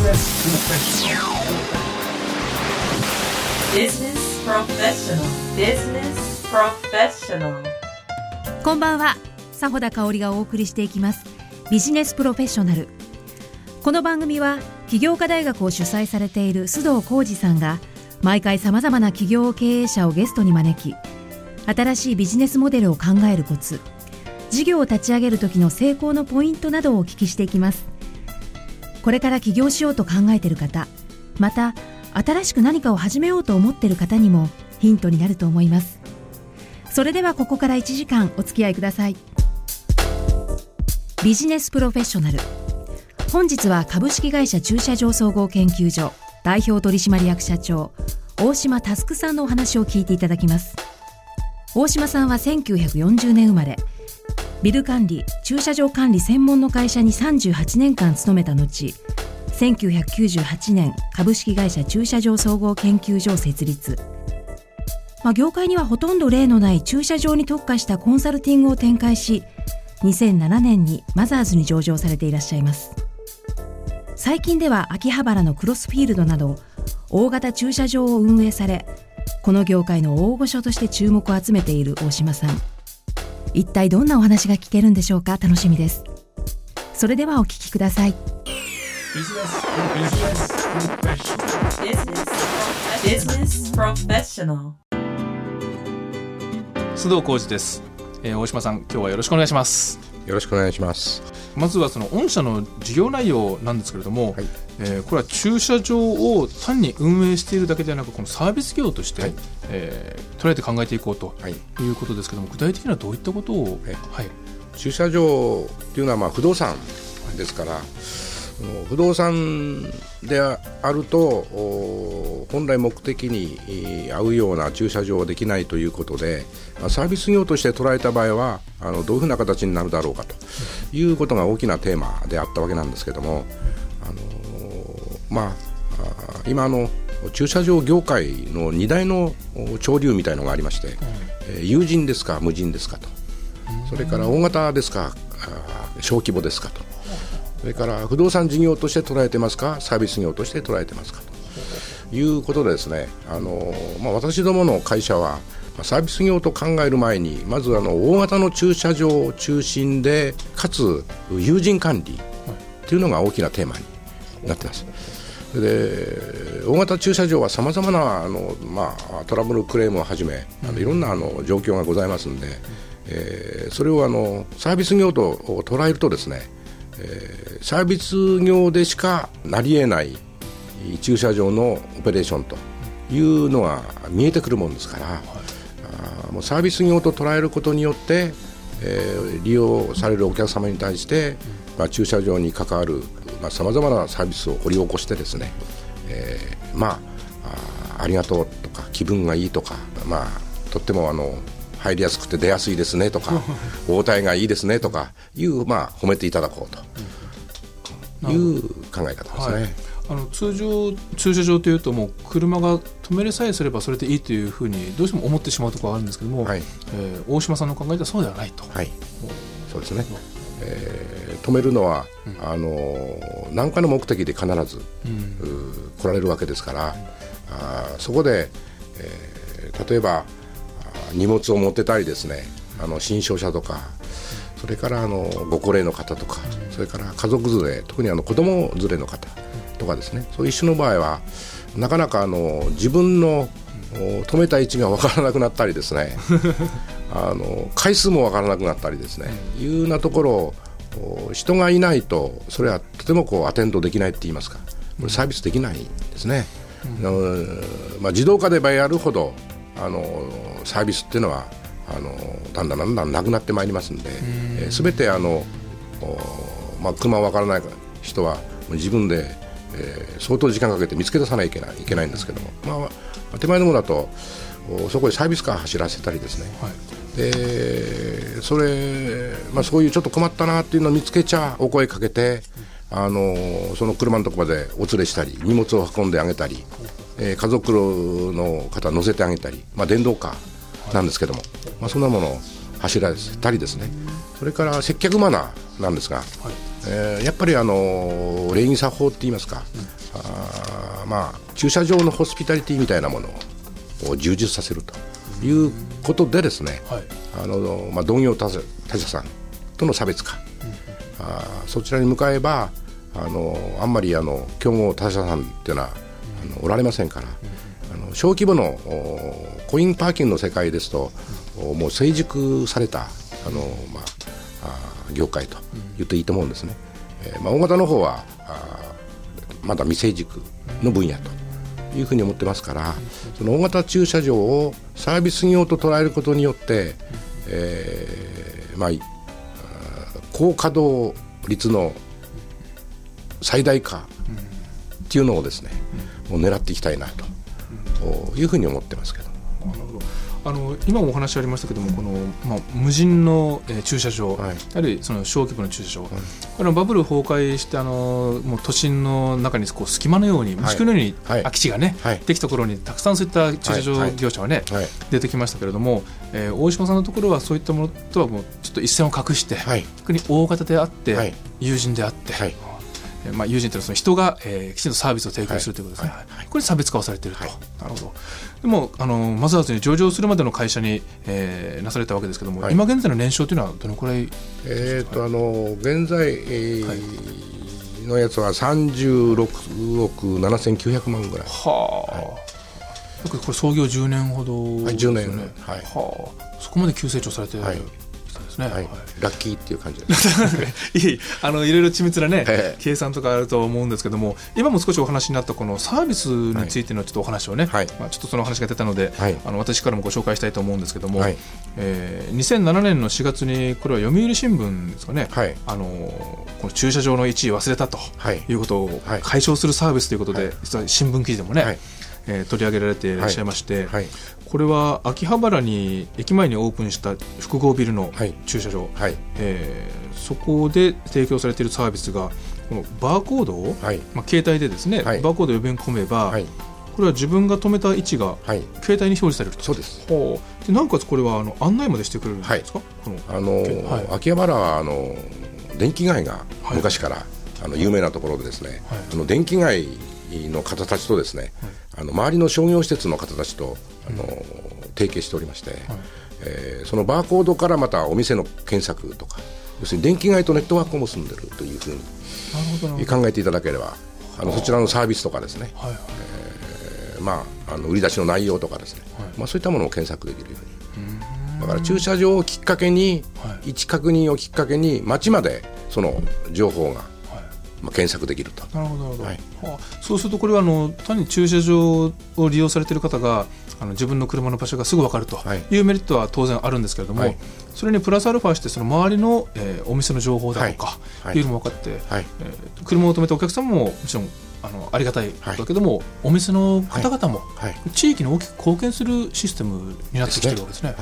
Business Professional. Business Professional. こんばんは。佐穂田香織がお送りしていきます。ビジネスプロフェッショナル。この番組は起業家大学を主催されている須藤浩二さんが毎回さまざまな企業経営者をゲストに招き新しいビジネスモデルを考えるコツ事業を立ち上げる時の成功のポイントなどをお聞きしていきます。これから起業しようと考えている方また新しく何かを始めようと思っている方にもヒントになると思います。それではここから1時間お付き合いください。ビジネスプロフェッショナル。本日は株式会社駐車場総合研究所代表取締役社長大島佑さんのお話を聞いていただきます。大島さんは1940年生まれ。ビル管理駐車場管理専門の会社に38年間勤めた後1998年株式会社駐車場総合研究所を設立、まあ、業界にはほとんど例のない駐車場に特化したコンサルティングを展開し2007年にマザーズに上場されていらっしゃいます。最近では秋葉原のクロスフィールドなど大型駐車場を運営されこの業界の大御所として注目を集めている大島さん。一体どんなお話が聞けるんでしょうか？楽しみです。それではお聞きください。Business Business Professional 須藤浩二です、えー大島さん今日はよろしくお願いします。よろしくお願いします。まずはその御社の事業内容なんですけれども、はい。えーこれは駐車場を単に運営しているだけではなくこのサービス業として、はい。えー捉えて考えていこうとはい、いうことですけども具体的にはどういったことを、はい。はい。駐車場っていうのはまあ不動産ですから、その不動産であるとお本来目的にえー合うような駐車場はできないということで、まあ、サービス業として捉えた場合はあのどういうふうな形になるだろうかということが大きなテーマであったわけなんですけども、あのーまあ今あの駐車場業界の2大のお潮流みたいのがありまして、えー有人ですか無人ですかと。それから大型ですか、小規模ですかと、それから不動産事業として捉えてますか、サービス業として捉えてますか？ということで、ですねあの、まあ、私どもの会社は、まあサービス業と考える前に、まずあの大型の駐車場を中心で、かつ有人管理というのが大きなテーマになってます。で大型駐車場はさまざまなあの、まあ、トラブルクレームをはじめ、あのいろんなあの状況がございますので、えーそれをあのサービス業と捉えるとですね、えーサービス業でしかなり得ない駐車場のオペレーションというのが見えてくるもんですから、もうサービス業と捉えることによって、えー利用されるお客様に対して、まあ、駐車場に関わるさまざ、まなサービスを掘り起こしてですね、えーまあありがとうとか気分がいいとか、まあ、とってもあの入りやすくて出やすいですねとか 応対がいいですねとかいう、まあ、褒めていただこうと。いう考え方ですね。はい。あの通常駐車場というともう車が止めれさえすればそれでいいというふうにどうしても思ってしまうところがあるんですけども、はい。えー大島さんの考えではそうではないと、はい、そうですね、えー止めるのは、あのー何かの目的で必ず、うー来られるわけですから、あーそこで、えー例えば荷物を持ってたりですねあの新商車とかそれからあのご高齢の方とか、それから家族連れ特にあの子供連れの方とかですねそういう種の場合はなかなかあの自分のお止めた位置が分からなくなったりですね あの回数も分からなくなったりですね、いうようなところをお人がいないとそれはとてもこうアテンドできないって言いますかこれサービスできないんですね、あのまあ、自動化でばやるほどあのサービスっていうのはあのだんだんだんだんなくなってまいりますんで、えー、全てあの、おまあ、車わからない人は自分で、えー相当時間かけて見つけ出さないといけないいけないんですけども、まあ、手前のものだとおそこでサービスカー走らせたりですね、でそれ、まあ、そういうちょっと困ったなっていうのを見つけちゃお声かけて、あのその車のとこまでお連れしたり荷物を運んであげたり、えー家族の方乗せてあげたり、まあ、電動カーなんですけども、まあ、そんなものを走らせたりですね。それから接客マナーなんですが、えーやっぱりあの礼儀作法って言いますか、まあ、駐車場のホスピタリティみたいなものを充実させるということでですね、はいあのまあ、同業他社さんとの差別化、あそちらに向かえばあのあんまりあの競合他社さんっていうのは、あのおられませんから、あの小規模のおコインパーキングの世界ですと、おもう成熟されたあの、まあ、業界と言っていいと思うんですね。えーまあ、大型の方はあーまだ未成熟の分野というふうに思ってますから、その大型駐車場をサービス業と捉えることによって、えーまあ、高稼働率の最大化っていうのをですね、もう狙っていきたいなと、いうふうに思ってますけど。あの今もお話ありましたけどもこの、まあ、無人の、えー駐車場、はい。あるいはその小規模の駐車場、これバブル崩壊してあのもう都心の中にこう隙間のように虫食いのようにはい。空き地がね、はい。できたところにたくさんそういった駐車場はい。業者はね、はい。出てきましたけれども、えー大島さんのところはそういったものとはもうちょっと一線を画して、はい。逆に大型であって、はい。友人であって、まあ、友人というのはその人が、えーきちんとサービスを提供するということですね、はい。これ差別化をされていると、はい。なるほど。でもあのマザーズに上場するまでの会社に、えーなされたわけですけども、はい。今現在の年商というのはどのくらい？えー、とあの現在、えーのやつは36億7900万ぐらい、はあ、これ創業10年ほどね、10年。はい。はあ、そこまで急成長されてる。はい。人ですね、はい。はい。ラッキーっていう感じです。いいあのいろいろ緻密なね、ええ。計算とかあると思うんですけども今も少しお話になったこのサービスについてのちょっとお話をね、はい。まあ、ちょっとその話が出たので、はい。あの私からもご紹介したいと思うんですけども、はい。えー2007年の4月にこれは読売新聞ですかね、はい。あのこの駐車場の1位忘れたとはい。いうことをはい。解消するサービスということで、はい。実は新聞記事でもね、はいえー取り上げられていらっしゃいまして、はい。これは秋葉原に駅前にオープンした複合ビルのはい。駐車場、はい。えーそこで提供されているサービスがこのバーコードを、はい。まあ、携帯でですね、はい。バーコードを読み込めば、はい。これは自分が止めた位置がはい。携帯に表示されると。そうです。ほう。でなおかつこれはあの案内までしてくれるんですか、このあの、はい。秋葉原はあの電気街がはい。昔から、あの有名なところでですね、はい。あの電気街の方たちとですね、あの周りの商業施設の方たちとあの、提携しておりまして、えーそのバーコードからまたお店の検索とか要するに電気街とネットワークを結んでるというふうに考えていただければあのそちらのサービスとかですね、はいはい。まあ、あの売り出しの内容とかですね、まあ、そういったものを検索できるように。だから駐車場をきっかけに、はい。位置確認をきっかけに街までその情報が、まあ、検索できると。なるほどなるほど、はい。はあ。そうするとこれはあの単に駐車場を利用されている方があの自分の車の場所がすぐ分かるとはい。いうメリットは当然あるんですけれども、はい。それにプラスアルファしてその周りの、えーお店の情報だとか、はい。はい。いうのも分かって、はい。えー車を止めたお客さんももちろんあのありがたいことだけども、お店の方々もはい。地域に大きく貢献するシステムになってきてるわけですね。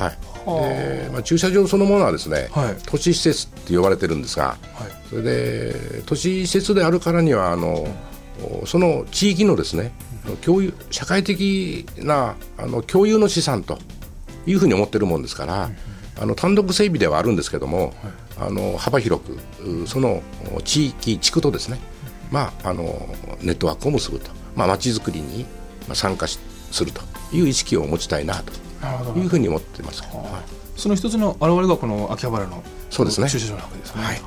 まあ、駐車場そのものはですね、はい。都市施設って呼ばれてるんですがはい。それで都市施設であるからにはあの、その地域のですね共有社会的なあの共有の資産というふうに思ってるもんですから、あの単独整備ではあるんですけども、あの幅広くうその地域地区とですね、まあ、あのネットワークを結ぶと、まあ、街づくりにまあ参加しするという意識を持ちたいなと。いうふうに思ってます。はい。その一つの現れがこの秋葉原のそうですね。駐車場なわけですね。はい。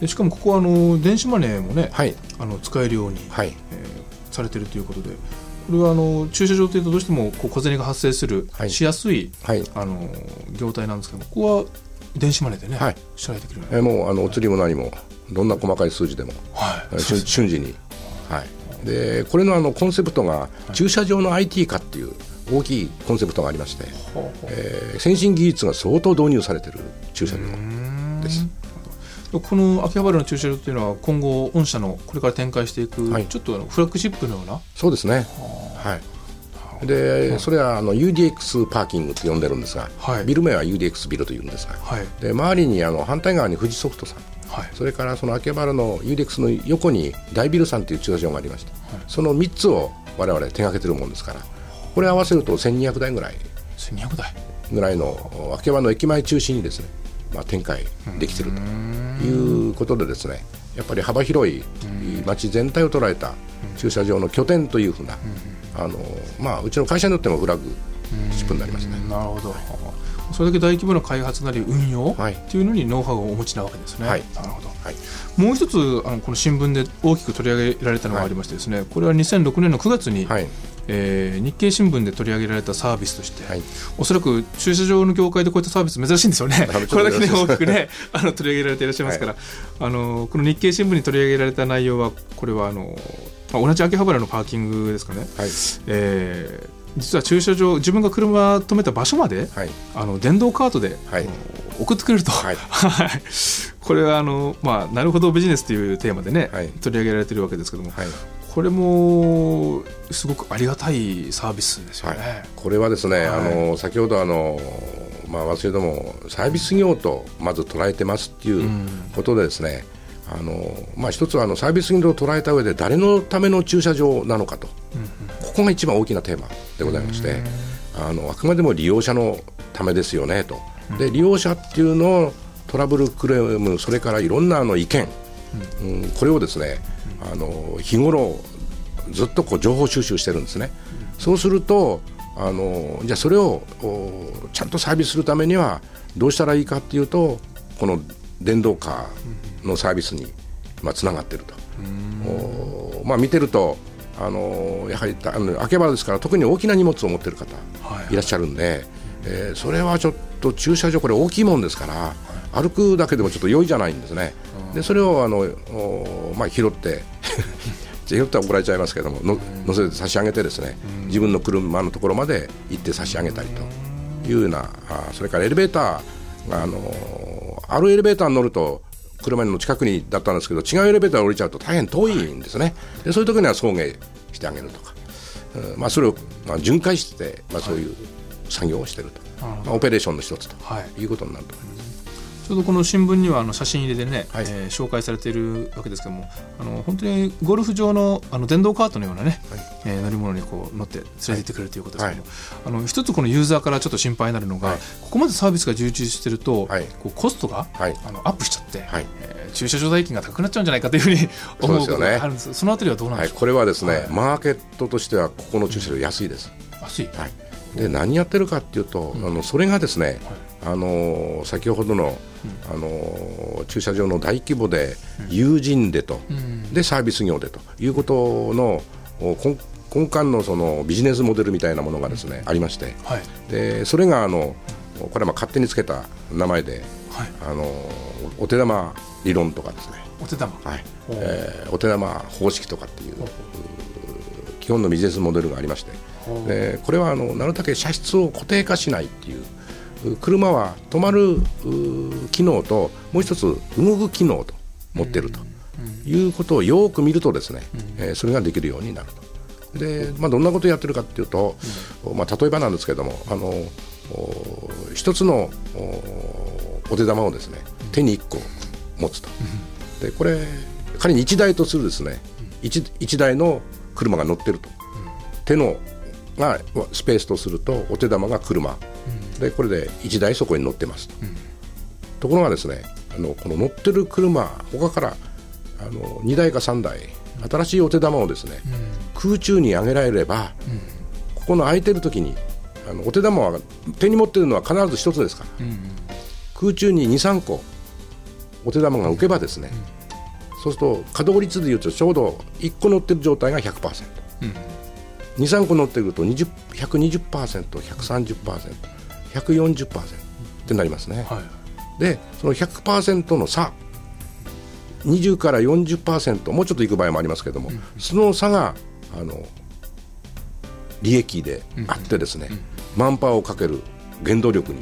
でしかもここはあの電子マネーもね、はい。あの使えるように、はい。えーされているということで。これはあの駐車場というとどうしてもこう小銭が発生する、はい。しやすいはい。あの業態なんですけどもここは電子マネーでね、はい。支払いできるようえにーもうあのお釣りも何もどんな細かい数字でも。はい。えー瞬瞬時に、はい、でこれのあのコンセプトが駐車場の IT 化っていう大きいコンセプトがありまして、ほうほう。えー先進技術が相当導入されている駐車場です。この秋葉原の駐車場というのは今後御社のこれから展開していく、はい。ちょっとフラッグシップのような？そうですね。はい。で、それはあ。の UDX パーキングって呼んでるんですが、はい。ビル名は UDX ビルというんですが、はいで周りにあ。の反対側に富士ソフトさん、はい。それからその秋葉原の UDX の横に大ビルさんという駐車場がありまして、その3つを我々手掛けてるもんですから、これ合わせると1200台ぐらい。1200台。ぐらいの秋葉原の駅前中心にですね、まあ、展開できてると。いうことでですねやっぱり幅広い街全体を捉えた駐車場の拠点というふうな、あのまあ、うちの会社によってもフラッグシップになりますね。なるほどそれだけ大規模な開発なり運用はい。っていうのにノウハウをお持ちなわけですね。はい。なるほど。はい。もう一つあのこの新聞で大きく取り上げられたのがありましてですね、これは2006年の9月に、はい。えー日経新聞で取り上げられたサービスとして、はい。おそらく駐車場の業界でこういったサービス珍しいんですよね。はい。これだけね大きくね あの取り上げられていらっしゃいますから、あのこの日経新聞に取り上げられた内容はこれはあの、まあ、同じ秋葉原のパーキングですかね。はい。えー実は駐車場自分が車止めた場所まではい。あの電動カートで、はい。送ってくれると、はい。は いこれはあの、まあ、なるほどビジネスというテーマでね、はい。取り上げられてるわけですけども、はい。これもすごくありがたいサービスですよね。はい、これはですね、はい。あの先ほどあの、まあ、私どもサービス業とまず捉えてますっていうことでですね、あのまあ、一つはあのサービス業と捉えた上で誰のための駐車場なのかと、ここが一番大きなテーマでございまして、あのあくまでも利用者のためですよねと。で利用者っていうのをトラブルクレームそれからいろんなあの意見、うん。これをですねあの日頃ずっとこう情報収集してるんですね。そうするとあのじゃあそれをおちゃんとサービスするためにはどうしたらいいかっていうとこの電動カーのサービスにまあつながってると。おまあ見てるとあのやはりあの秋葉原ですから特に大きな荷物を持ってる方はいいらっしゃるんで、えーそれはちょっと駐車場これ大きいもんですから、歩くだけでもちょっと良いじゃないんですね。でそれをあのおまあ拾って 拾っては怒られちゃいますけどもの乗せて差し上げてですね自分の車のところまで行って差し上げたりというようなあそれからエレベーターがあのあるエレベーターに乗ると車の近くにだったんですけど違うエレベーターに降りちゃうと大変遠いんですね、でそういう時には送迎してあげるとか、うんまあ、それを、まあ、巡回して、まあ、そういう作業をしていると、なるほどまあ、オペレーションの一つとはい。いうことになると思います。ちょうどこの新聞にはあの写真入れでね、はい。えー紹介されているわけですけどもあの本当にゴルフ場のあの電動カートのようなね、はい。えー乗り物にこう乗って連れて行ってくれるということですけども、あの一つこのユーザーからちょっと心配になるのが、はい。ここまでサービスが充実してると、はい。こうコストが、はい。あのアップしちゃって、はい。えー駐車場代金が高くなっちゃうんじゃないかというふうに思うことがあるんです。そのあたりはどうなんはい、でしょう？これはですね、はいマーケットとしてはここの駐車場安いです。安い、はい、で何やってるかっていうと、あのそれがですね、あのー先ほどの、あのー駐車場の大規模で友人でと、でサービス業でということのお根根幹のそのビジネスモデルみたいなものがですね、ありまして。はい。でそれがあのこれはまあ勝手につけた名前で、はい。あのーお手玉理論とかですね、お手玉。はい。おえーお手玉方式とかっていう基本のビジネスモデルがありまして。でこれはあのなるだけ車室を固定化しないっていうう車は止まるう機能ともう一つ動く機能と持ってると。いうことをよく見るとですね、えーそれができるようになると。でまあ、どんなことをやってるかっていうと、まあ、例えばなんですけれどもあのお一つのおお手玉をですね手に1個持つと、でこれ仮に1台とするですね 1, 一台の車が乗ってると、手のがスペースとするとお手玉が車、でこれで1台そこに乗ってます。と、ところがですねあのこの乗ってる車他からあの2台か3台新しいお手玉をですね、空中に上げられれば、ここの空いてる時にあのお手玉は手に持ってるのは必ず一つですから、空中に23個お手玉が浮けばですね、そうすると稼働率でいうとちょうど1個乗ってる状態が100%、23個乗ってくると20 120%、130%、140%ってなりますね。はい。でその100%の差20から40%もうちょっといく場合もありますけども、その差があの利益であってですね、マンパワーをかける原動力に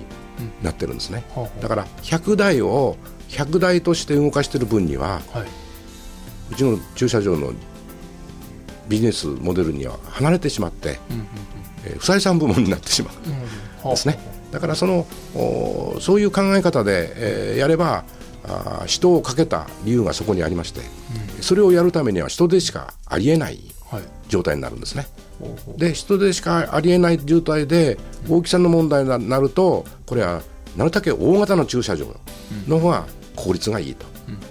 なってるんですね、ほうほうだから100台を100台として動かしている分にははい。うちの駐車場のビジネスモデルには離れてしまって、えー不採算部門になってしまう。ですね。だからそのおそういう考え方で、えーやればあー人をかけた理由がそこにありまして、それをやるためには人でしかありえないはい。状態になるんですね。で人でしかありえない状態で大きさの問題になるとこれはなるだけ大型の駐車場の方が効率がいいと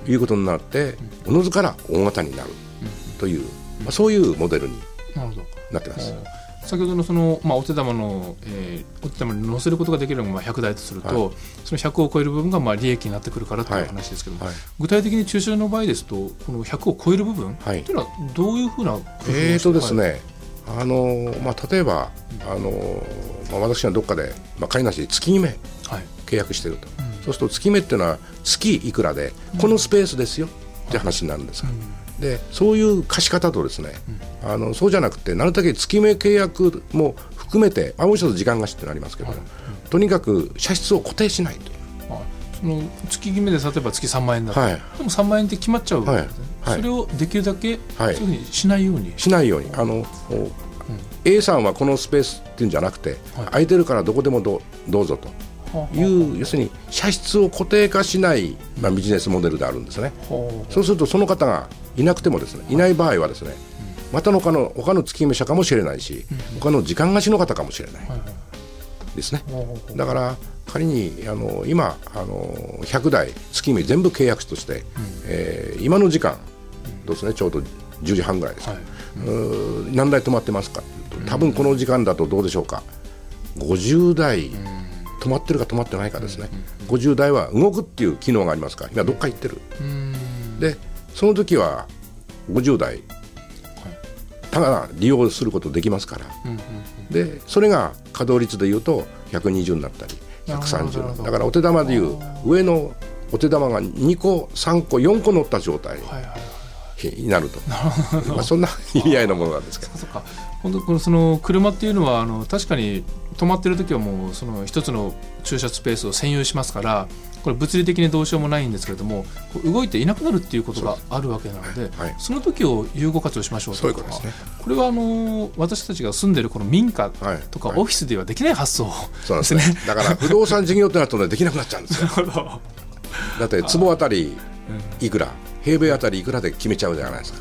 いうことになっておのずから大型になるというまあ、そういうモデルになってます。先ほどのその、まあ、お手玉の、えーお手玉に乗せることができるのがまあ100台とすると、はその100を超える部分がまあ利益になってくるからという話ですけども、はい。具体的に駐車場の場合ですとこの100を超える部分とはい。いうのはどういうふうな工夫えーとですね、はい。あのまあ、例えば、あのまあ、私がどっかで、まあ、仮なしで月決めはい。契約してると、そうすると月目っていうのは月いくらで、このスペースですよって話になるんですよ、でそういう貸し方とですね、あのそうじゃなくてなるだけ月目契約も含めて、まあ、もう一つ時間貸しってなりますけど、とにかく車室を固定しないと。あその月決めで例えば月3万円だと、はい。でも3万円って決まっちゃうわけですね、はい。はい。それをできるだけ、はい。そういうふうにしないように。しないように。あの、お A さんはこのスペースっていうんじゃなくて、はい。空いてるからどこでもどうどうぞと。はあいう要するに車室を固定化しない、まあ、ビジネスモデルであるんですね。はそうするとその方がいなくてもですねいない場合はですねまたの他の他の月決め者かもしれないし他の時間貸しの方かもしれない。ですね。だから仮にあの今あの100台月決め全部契約として、えー今の時間どうですねちょうど10時半ぐらいですか、はい。うー何台止まってますかと多分この時間だとどうでしょうか。50台止まってるか止まってないかですね、50台は動くっていう機能がありますから今どっか行ってる、でその時は50台、ただ利用することできますから、でそれが稼働率でいうと120になったりなるほどなるほ130ど。だからお手玉でいう上のお手玉が2個3個4個乗った状態。はいはいはいになると、まあ、そんな意味合いのものなんですけど。そっか。本当このその車っていうのはあの確かに止まってる時はもうその一つの駐車スペースを占有しますからこれ物理的にどうしようもないんですけれども動いていなくなるっていうことがあるわけなのではい。その時を有効活用しましょうそういうことですね。これはあの私たちが住んでるこの民家はい。とかはい。オフィスではできない発想そうなんですね。だから不動産事業ってなるとねできなくなっちゃうんですよ。だって坪あたりいくら平米あたりいくらで決めちゃうじゃないですか。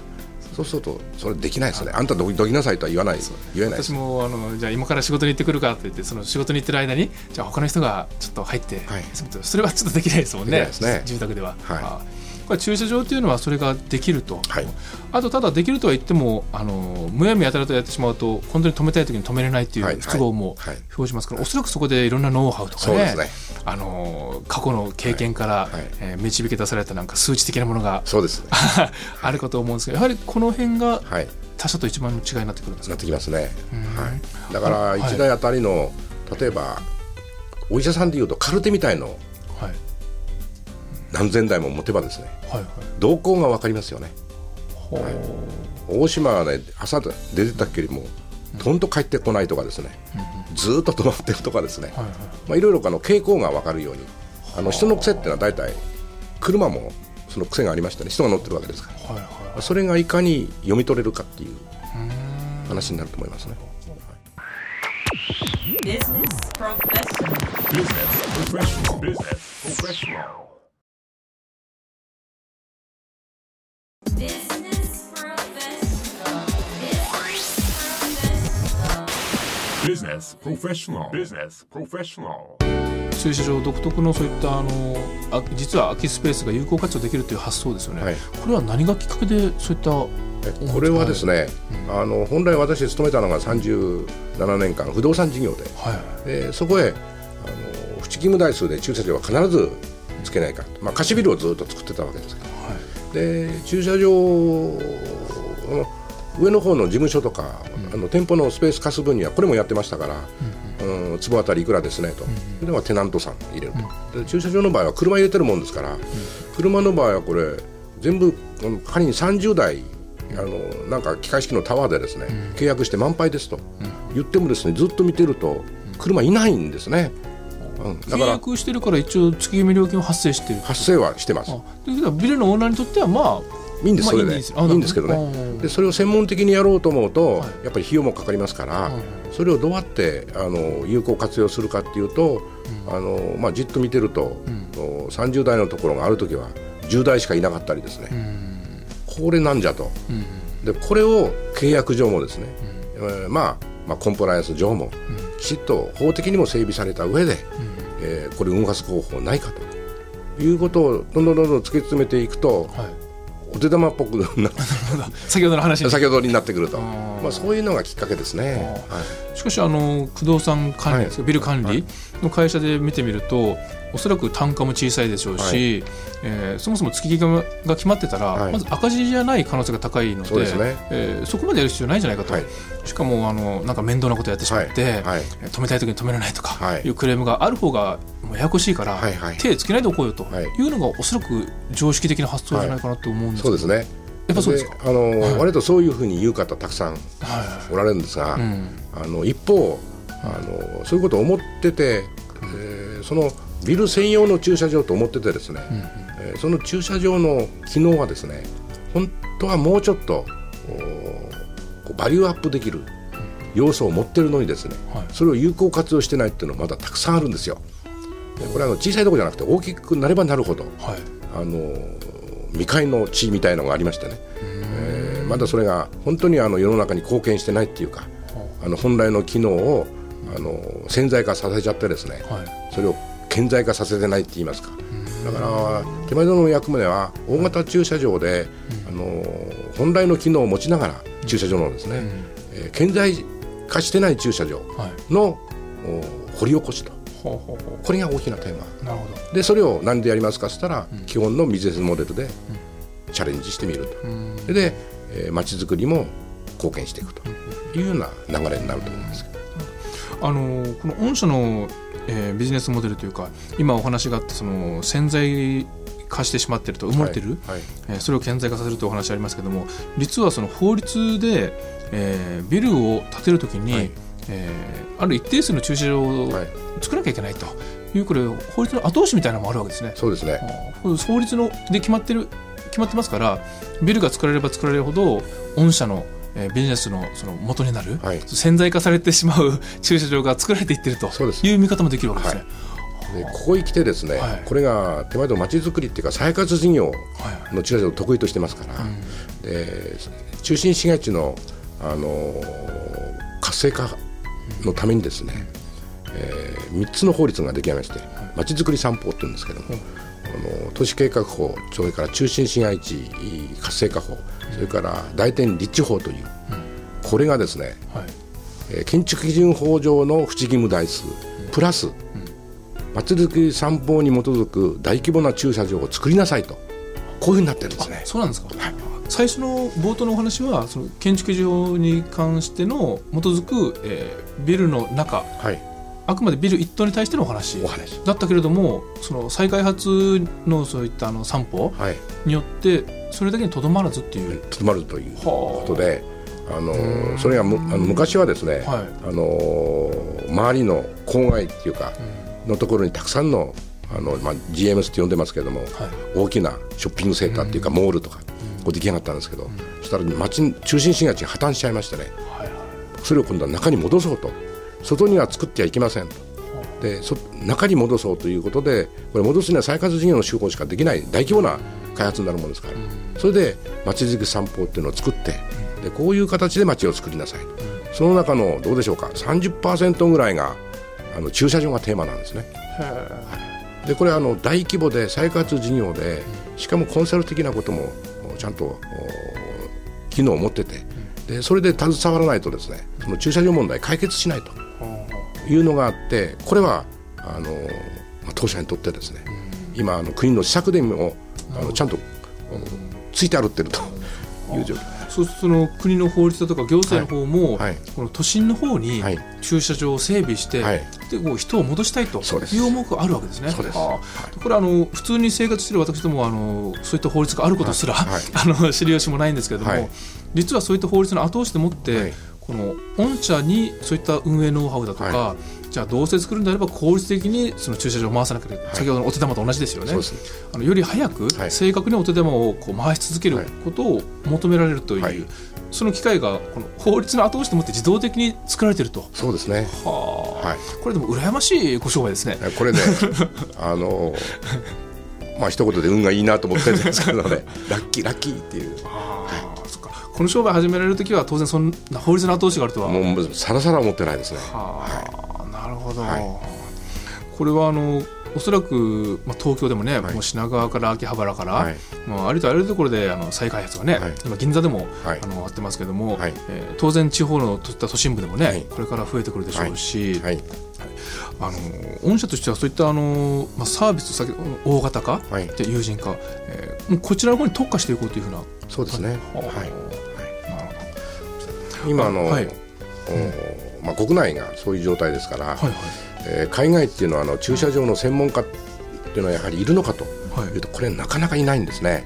そうするとそれできないですね。あんたどどきなさいとは言わない言えない私もあのじゃあ今から仕事に行ってくるかって言ってその仕事に行ってる間にじゃあ他の人がちょっと入って、はい。それはちょっとできないですもんね。ね。住宅では、はいれ駐車場っていうのはそれができると、はい。あとただできるとは言ってもあのむやみやたらとやってしまうと本当に止めたい時に止めれないっていはいう不都合もはい。表しますから、おそらくそこでいろんなノウハウとかねね。あの過去の経験から、はいえー導き出されたなんか数値的なものがそうですね。あるかと思うんですけどやはりこの辺がはい。他社と一番の違いになってくるんですか？なってきますね、ん。はい、だからはい。1台あたりの例えばお医者さんでいうとカルテみたいのはい何千台も持てばですねはいはい。動向が分かりますよね。ほう。大島はね朝出てたっけよりもとんと帰ってこないとかですね、ずーっと止まってるとかですね、はいはい。まあ、いろいろあの傾向が分かるようにあの人の癖っていうのは大体車もその癖がありましたね。人が乗ってるわけですから。はいはい。それがいかに読み取れるかっていう話になると思いますね。Business Professional Business Professional. Business professional. Business professional. 駐車場独特のそういったあのあ実は空きスペースが有効活用できるという発想ですよね、はい。これは何がきっかけでそういったえこれはですね、あの本来私勤めたのが37年間不動産事業で。はい。でそこへあの不勤務台数で駐車場は必ずつけないかと、まあ、貸しビルをずっと作ってたわけですけど。で駐車場の上の方の事務所とか、あの店舗のスペース貸す分にはこれもやってましたから、うん坪あたりいくらですねと、それはテナントさん入れると、で駐車場の場合は車入れてるもんですから、車の場合はこれ全部仮に30台あのなんか機械式のタワーでですね、契約して満杯ですと、言ってもですねずっと見てると車いないんですね、うん、だ契から約してるから一応月決め料金は発生してる発生はしてます。あということはビルのオーナーにとってはまあいいんです、まあそれで。いいんです。けどね。でそれを専門的にやろうと思うと、はい。やっぱり費用もかかりますから、はいそれをどうやってあの有効活用するかっていうと、あのまあ、じっと見てると、お30代のところがある時は10代しかいなかったりですね、これなんじゃと、でこれを契約上もですね、えーまあ、まあコンプライアンス上も、きちっと法的にも整備された上で、えーこれ動かす方法ないかと。いうことをどんどんどんどん突き詰めていくと、はいお手玉っぽくなって。先ほどの話。に先ほどになってくると。まあ、そういうのがきっかけですね。あはい。しかしあの不動産管理ですか、ビル管理の会社で見てみるとおそらく単価も小さいでしょうし、えーそもそも月金がが決まってたら、はい。まず赤字じゃない可能性が高いのでそね。えーそこまでやる必要ないんじゃないかと、はい。しかもあのなんか面倒なことやってしまって、はい。止めたい時に止められないとかはい。いうクレームがある方がもうややこしいから、はい。はい。手つけないでおこうよとはい。いうのがおそらく常識的な発想じゃないかなと思うんですけど、そうですね。やっぱそうですか？あの、はい。割とそういうふうに言う方たくさんはい。おられるんですが、うん。あの一方あのそういうことを思ってて、えーそのビル専用の駐車場と思っててですね、えーその駐車場の機能はですね本当はもうちょっとバリューアップできる要素を持ってるのにですね、はい。それを有効活用してないっていうのはまだたくさんあるんですよ。でこれはあの小さいところじゃなくて大きくなればなるほどはい。あの未開の地みたいのがありましてね、えーまだそれが本当にあの世の中に貢献してないっていうか、あの本来の機能をあの潜在化させちゃってですね、はい。それを顕在化させてないって言いますか、だから手前殿の役目は大型駐車場で、あの本来の機能を持ちながら駐車場のですね、えー顕在化してない駐車場はい。のお掘り起こしと。これが大きなテーマ。うなるほど。でそれを何でやりますかっつったら、基本のビジネスモデルでチャレンジしてみると、でえー街づくりも貢献していくというような流れになると思うんですけど、あのこの御社の、えービジネスモデルというか今お話があったその潜在化してしまっていると埋もれてる、はいはい。えーそれを顕在化させるというお話ありますけども実はその法律で、えービルを建てるときに、はい。えーある一定数の駐車場をはい。作らなきゃいけないと。いうこれ法律の後押しみたいなのもあるわけですね。そうですね、法律ので決まってる決まってますからビルが作られれば作られるほど御社の、えービジネスのその元になる、はい。潜在化されてしまう 駐車場が作られていってるという見方もできるわけですね。でここに来てですね、はい。これが手前の街づくりっていうか再活事業はい。の駐車場を得意としてますから、で中心市街地の、あのー活性化のためにですね、え3つの法律が出来上がりまして、街づくり三法って言うんですけども、あの都市計画法それから中心市街地活性化法それから大天立地法という、これがですね、はい。えー建築基準法上の不置義務台数プラス街づくり三法に基づく大規模な駐車場を作りなさいとこういうふうになってるんですね。そうなんですか、最初の冒頭のお話はその建築上に関しての基づく、えービルの中はい、あくまでビル一棟に対してのお話お話。だったけれどもその再開発のそういったあの散歩はい、によってそれだけにとどまらずっていう、とどまるというはことで、あ。のーそれがむあの昔はですね、はい。あのー周りの郊外っていうか、のところにたくさんのあの、まあ、GMS って呼んでますけれども、はい。大きなショッピングセンターっていうか、モールとか、こう出来上がったんですけど、そしたら町中心市街地が破綻しちゃいましてね、はいはい。それを今度は中に戻そうと。外には作ってはいけませんと。でそ中に戻そうということでこれ戻すには再活事業の手法しかできない大規模な開発になるものですから、それで町づくり散歩っていうのを作ってでこういう形で町を作りなさいと、その中のどうでしょうか。30%ぐらいがあの駐車場がテーマなんですね。でこれはあの大規模で再開発事業でしかもコンサル的なこともおちゃんとお機能を持っててでそれで携わらないとですねその駐車場問題解決しないと。いうのがあってこれはあのまあ当社にとってですね今あの国の施策でもあのちゃんとおついて歩ってるという状況そうするとその国の法律だとか行政の方も、はい。はい。この都心の方にはい。駐車場を整備して、はい。でこう人を戻したいという思惑があるわけですね。そうこれあの普通に生活している私どもはあのそういった法律があることすら、あの知りよしもないんですけれども、はい。実はそういった法律の後押しでもって、はい。この御社にそういった運営ノウハウだとか、はじゃあどうせ作るんであれば効率的にその駐車場を回さなければ、先ほどのお手玉と同じですよね。そうですあのより早くはい。正確にお手玉をこう回し続けるはいことを求められるという、はい。その機会がこの法律の後押しでもって自動的に作られていると。そうですね。はあ。はい。これでも羨ましいご商売ですね。これね あのまあ一言で運がいいなと思ってるんですけどね。ラッキーラッキーっていう。この商売始められる時は当然そんな法律の後押しがあるとは。もうさらさら思ってないですね。はあ。なるほど、はい。これはあのおそらく、まあ、東京でもね、はい。もう品川から秋葉原から、はい。もうありとあらゆるところであの再開発がね、はい。今銀座でも、はい。あのやってますけども、はい。えー当然地方のと都心部でもね、はい。これから増えてくるでしょうし、はい。あの御社としてはそういったあの、まあ、サービス先大型化、はい。で有人化、えーこちらの方に特化していこうというふうな、そうですね。ははい。あなるほ今あの、はい。おまあ、国内がそういう状態ですから、どはい。えー海外っていうのはあの駐車場の専門家っていうのはやはりいるのかとはい。いうとこれなかなかいないんですね。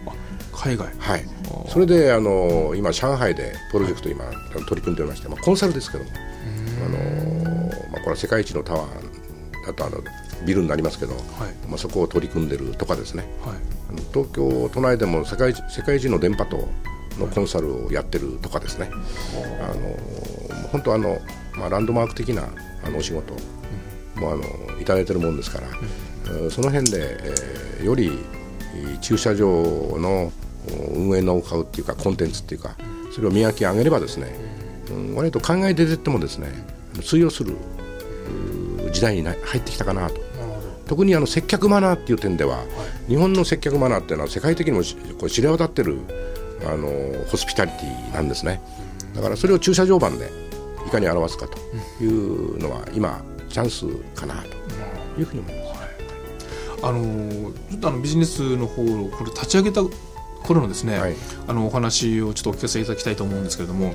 海外。はい。それであの今上海でプロジェクト今取り組んでおりまして、まあ、コンサルですけどもあの、まあ、これは世界一のタワーだとあのビルになりますけど、はい。まあ、そこを取り組んでるとかですね。はい。あの東京都内でも世界一世界一の電波塔のコンサルをやってるとかですね、あの本当あの、まあ、ランドマーク的なあのお仕事もあのいただいてるもんですから、えーその辺で、えーよりえー駐車場のお運営ノウハウっていうかコンテンツっていうかそれを磨き上げればですね、うん、割と考え出てってもですね通用する時代にな入ってきたかなと。特にあの接客マナーっていう点では、日本の接客マナーっていうのは世界的にもしこう知れ渡ってるあのホスピタリティなんですね。だからそれを駐車場版でいかに表すかというのは今チャンスかなというふうに思います。あのーちょっとあのビジネスの方をこれ立ち上げた頃のですね、はい。あのお話をちょっとお聞かせいただきたいと思うんですけれども、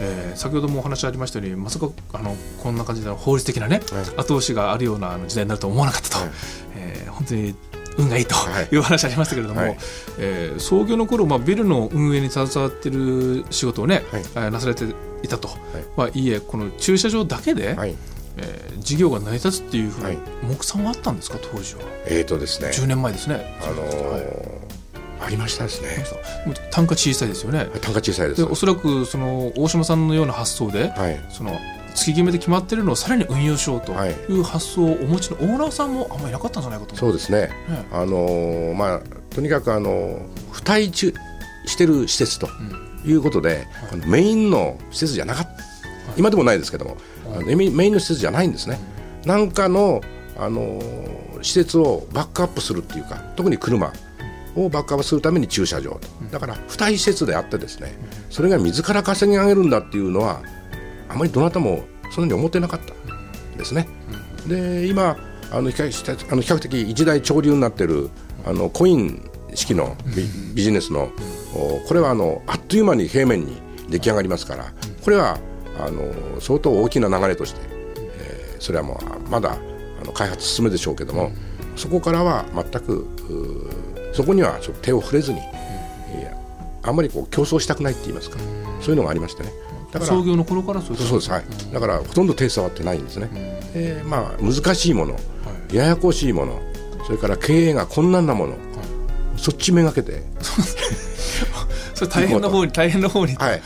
えー先ほどもお話ありましたようにまさかあのこんな感じで法律的なね、はい。後押しがあるような時代になるとは思わなかったと、はい。えー本当に運がいいとはい。いう話ありましたけれども、はい。えー創業の頃、まあビルの運営に携わっている仕事をね、はい。えーなされていたと、まあ、いいえこの駐車場だけで、はい、えー事業が成り立つっていうふうなはい。目算はあったんですか当時は？えーとですね、10年前ですね。あのーはい。ありましたですね。単価小さいですよね。単価小さいで。ですおそらくその大島さんのような発想で、はい、その月決めで決まってるのをさらに運用しようとはい。いう発想をお持ちのオーナーさんもあんまりいなかったんじゃないかと思そうですね。ねあのーまあとにかくあのー付帯中してる施設ということで、このメインの施設じゃなかった、今でもないですけども、あのメインの施設じゃないんですね。なんかのあのー施設をバックアップするっていうか、特に車をバックアップするために駐車場と、だから付帯施設であってですね、それが自ら稼ぎ上げるんだっていうのはあまりどなたもそのように思ってなかったんですね。で今あの比較あの比較的一大潮流になっているあのコイン式のビビジネスのおこれはあのあっという間に平面に出来上がりますからこれはあの相当大きな流れとして、えーそれはもうまだあの開発進めでしょうけどもそこからは全くそこにはちょっと手を触れずに、いやあんまりこう競争したくないって言いますか。そういうのがありましてねだから創業の頃からそういうそうです、はい、だからほとんど手触ってないんですね、えーまあ、難しいもの、ややこしいものそれから経営が困難なもの、そっちめがけて、それ大変な方に大変な方に。はい。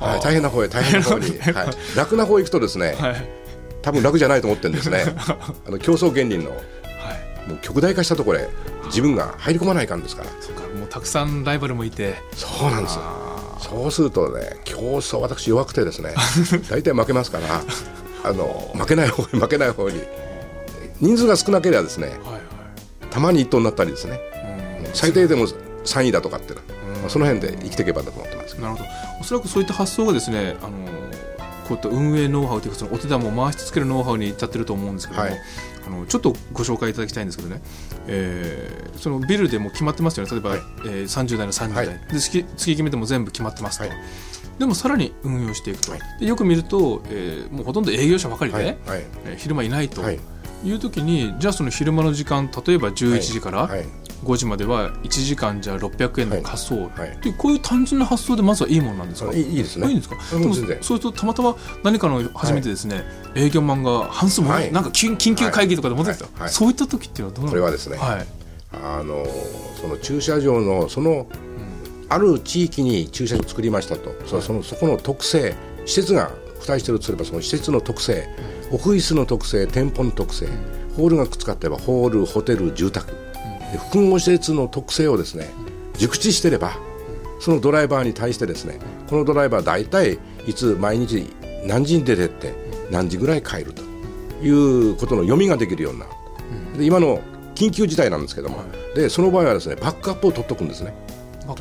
はい、大変な方へ大変な方に、はい、楽な方へ行くとですね、はい。多分楽じゃないと思ってるんですね。あの競争原理のはい。もう極大化したところへ自分が入り込まないかんですから。そっかもうたくさんライバルもいて。そうなんですよそうするとね競争私弱くてですね 大体負けますからあの負けない方に負けない方に人数が少なければですねはいはい。たまに一等になったりですね最低でも3位だとかっていうのまあその辺で生きていけばと思ってます。なるほど。おそらくそういった発想がですねあのこういった運営ノウハウというかそのお手玉を回し続けるノウハウに至ってると思うんですけども、はいあのちょっとご紹介いただきたいんですけどね、えーそのビルでも決まってますよね。例えば、はい。えー30代の30代、はい。で月月決めでも全部決まってますと、はい。でもさらに運用していくと、はい。でよく見ると、えーもうほとんど営業者ばかりで、はい。はい。えー昼間いないと。はい。いう時にじゃあその昼間の時間例えば11時からはい5時までは1時間じゃあ600円の仮想、はい。でこういう単純な発想でまずはいいものなんですか？あいいいいですね。いいんですか？うんでもそうするとたまたま何かの初めてですね、営業マンが半数も、はい。なんか緊緊急会議とかで持ってきた、はい。はい。そういった時っていうのはどうなのこれはですね。はい。あのその駐車場のその、ある地域に駐車場を作りましたと、そのそのそこの特性施設が付帯してるとすればその施設の特性オフィスの特性店舗の特性、ホールがくっつかってればホールホテル住宅、で複合施設の特性をですね熟知してればそのドライバーに対してですねこのドライバー大体いつ毎日何時に出てって何時ぐらい帰るということの読みができるようになる、で今の緊急事態なんですけども、でその場合はですねバックアップを取っとくんですね。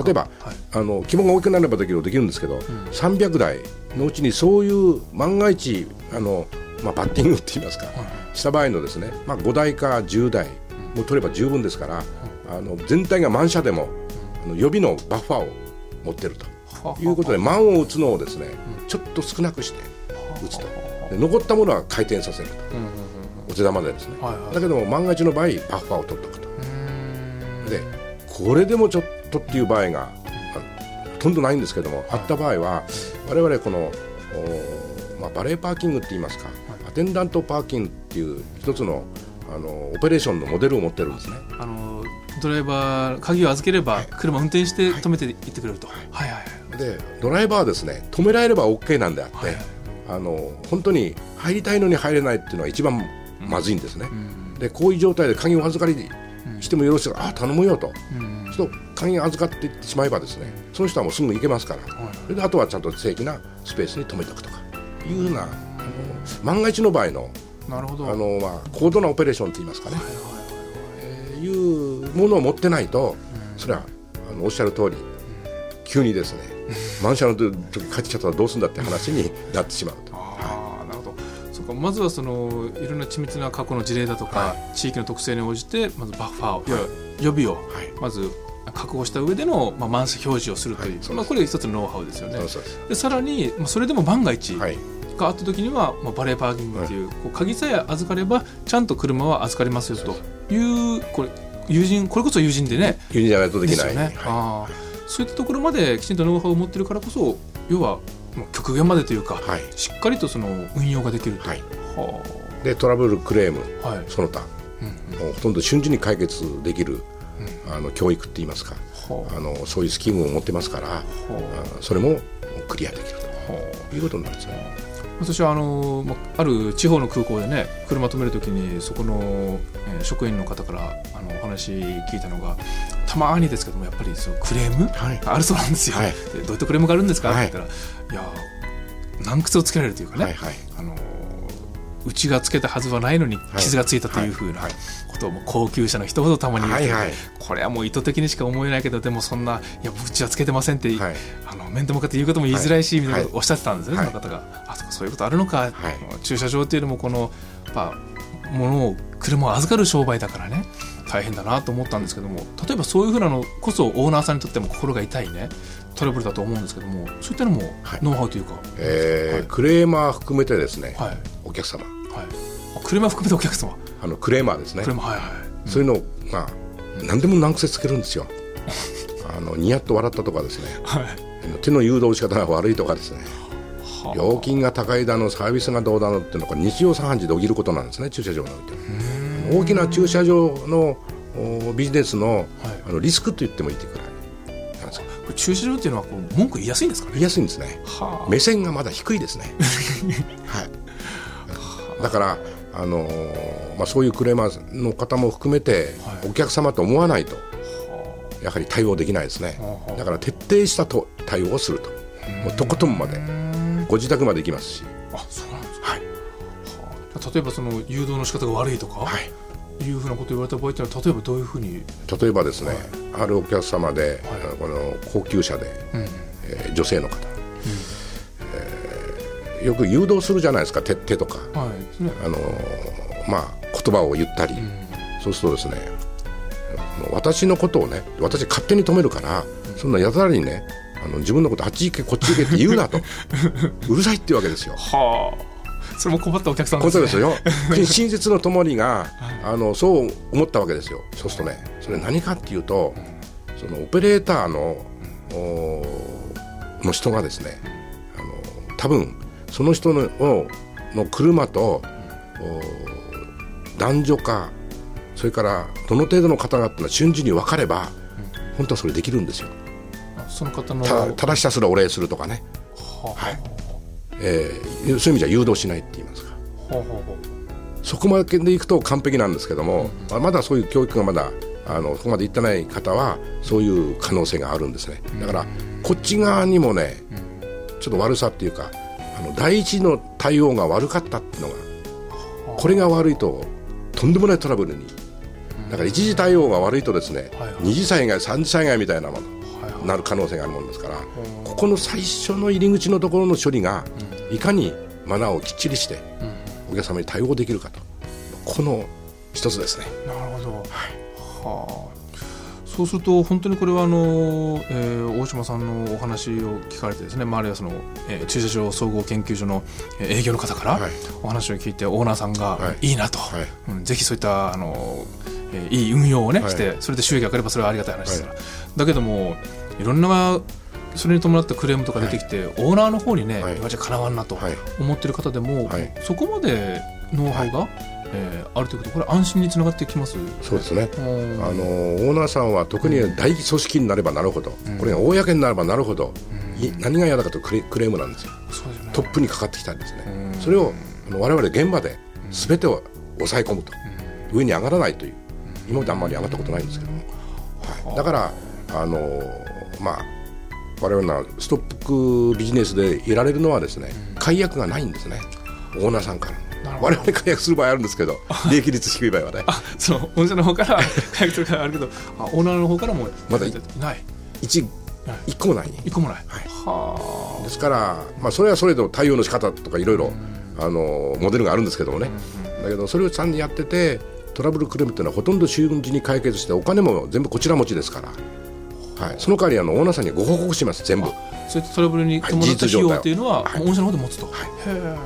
例えば、はい。あの規模が大きくなればできるできるんですけど、300台のうちにそういう万が一あの、まあ、バッティングって言いますか、した場合のですね、まあ、5台か10台も取れば十分ですから、あの全体が満車でも、あの予備のバッファーを持ってるということで満を打つのをですね、ちょっと少なくして打つと。で残ったものは回転させると、お手玉でですね、だけども万が一の場合バッファーを取っておくと。うん。でこれでもちょっとっていう場合があほとんどないんですけども、あった場合は我々この、おまあ、バレーパーキングって言いますか、アテンダントパーキングっていう一つのあのオペレーションのモデルを持ってるんですね。あのドライバー鍵を預ければ車運転して止めて行ってくれると、はい、はいはいでドライバーはですね止められれば OK なんであって、はい。はいあの本当に入りたいのに入れないっていうのは一番まずいんですね。うん。でこういう状態で鍵を預かりしてもよろしいか、あ頼むよと。うん。そうすると鍵を預かっていってしまえばですねその人はもうすぐ行けますから、はいそれであとはちゃんと正規なスペースに止めておくとか。いうふうなあの万が一の場合のなるほど。あの、まあ、高度なオペレーションといいますかね、えーいうものを持ってないと、それはあのおっしゃる通り急にですね 満車の時帰ってきちゃったらどうするんだって話に なってしまうと。ああなるほど。そうかまずはそのいろんな緻密な過去の事例だとか、地域の特性に応じてまずバッファーを、い。や予備をはい。まず確保した上での、まあ、満車表示をするという、はいまあ、これ一つのノウハウですよね。そうそうでさらに、まあ、それでも万が一はいがあった時には、まあ、バレーパーキングっていう,、こう鍵さえ預かればちゃんと車は預かりますよと。いうこれ友人これこそ友人でね。急にじゃないとできない。ね、はい。ああ。そういったところまできちんとノウハウを持ってるからこそ要は極限までというか、はい。しっかりとその運用ができると。はい。はでトラブルクレームあはい。その他。うんもうほとんど瞬時に解決できる、あの教育って言いますか。はあ。あのそういうスキームを持ってますから、はあ。それもクリアできるあはあ。ということになるんですね。私はあのまあある地方の空港でね車止めるときにそこの、えー職員の方からあのお話聞いたのがたまにですけどもやっぱりそうクレームはい。があるそうなんですよ、はい。でどういったクレームがあるんですか、はい。って言ったらいや難癖をつけられるというかね、はいはい。あのうちがつけたはずはないのに傷がついたというふうなはいことを高級車の人ほどたまに言ってて、はいはい。これはもう意図的にしか思えないけどでもそんないやうちはつけてませんって、はい。あの面と向かって言うことも言いづらいし、はい。みたいなことをおっしゃってたんですね、はい。その方が。あそういうことあるのか、はい。駐車場っていうのもこのやっぱ物を車を預かる商売だからね。大変だなと思ったんですけども。例えばそういうふうなのこそオーナーさんにとっても心が痛いね。トラブルだと思うんですけども。そういったのもはい。ノウハウというか、えークレーマー含めてですね、はい。はいお客様。はい。あ車含めてお客様。あのクレーマーですね。車はいはい。そういうのをまあ何でも難癖つけるんですよ。あのニヤッと笑ったとかですね。はい。手の誘導の仕方が悪いとかですね。はあ料金が高いだのサービスがどうだのっていうのはこれ日常茶飯事で起きることなんですね駐車場において大きな駐車場のおビジネスの,、あのリスクと言ってもいいくらいなんです。よこれ駐車場っていうのはこう文句言いやすいんですかね？言いやすいんですね。はあ。目線がまだ低いですね。はい。だからあのーまあ、そういうクレーマーの方も含めて、はい。お客様と思わないとやはり対応できないですね。はあだから徹底したと対応をすると。もうとことんまでご自宅まで行きますし。あそうなんですか、はい。はあ例えばその誘導の仕方が悪いとか、はい。い、うふうなこと言われた場合っていうのは例えばどういうふうに、例えばですね、あるお客様で、はい。この高級車で、うん。えー女性の方、えーよく誘導するじゃないですか手手とか、はいね。あのーまあ、言葉を言ったり、そうするとですね私のことをね私勝手に止めるから、そんなやたらにねあの自分のことあっち行けこっち行けって言うなと。うるさいっていうわけですよ。はあ。それも困ったお客さんこですね。とですよ。親切のともりがあのそう思ったわけですよ。そうするとねそれ何かっていうとそのオペレーターのおの人がですねあの多分その人のをの車とお男女かそれからどの程度の方々が瞬時に分かれば本当はそれできるんですよその方の。たただひたすらお礼するとかね、はあ。はい。えーそういう意味じゃ誘導しないって言いますか。はあはあはそこまででいくと完璧なんですけども、まあまだそういう教育がまだあのそこまでいってない方はそういう可能性があるんですね。だからこっち側にもねちょっと悪さっていうかあの第一の対応が悪かったっていうのがこれが悪いととんでもないトラブルに。だから一時対応が悪いとですね、はいはい。二次災害三次災害みたいなものなる可能性があるものですから、ここの最初の入り口のところの処理が、いかにマナーをきっちりして、お客様に対応できるかとこの一つですね。なるほど。はあ。そうすると本当にこれはあの、えー大島さんのお話を聞かれてですね、まあ、あるいはその、えー駐車場総合研究所のえー営業の方からはい。お話を聞いてオーナーさんがはい。いいなと、はい。うん、ぜひそういったあの、えーいい運用をね、はい。してそれで収益が上がればそれはありがたい話ですから、だけどもいろんなそれに伴ったクレームとか出てきて、オーナーの方にね、はい。今じゃかなわんなとはい。思ってる方でも、はい。そこまでノウハウが、えーあるということこれ安心につながってきますそうですね。うん。あのオーナーさんは特に大組織になればなるほど、これが公になればなるほど、い何が嫌だかとクレクレームなんですよ。トップにかかってきたんですね、うん。それをあの我々現場で全てを抑え込むと、上に上がらないという。今まであんまり上がったことないんですけども、はい、だからあのまあ我々のストップビジネスでいられるのはですね、解約がないんですね。オーナーさんから。我々解約する場合あるんですけど 利益率低い場合はね。あその御社の方から回復があるけどあオーナーの方からもまだいない。一一個もない。一個もない、はい。はですから、まあ、それはそれの対応の仕方とかいろいろあのモデルがあるんですけどもね、だけどそれをちゃんとやっててトラブルクレームっていうのはほとんど瞬時に解決してお金も全部こちら持ちですから、はい、その代わりあのオーナーさんにご報告します全部。あそういったトラブルに伴った費用っていうのは、はい。御社の方で持つと、へえ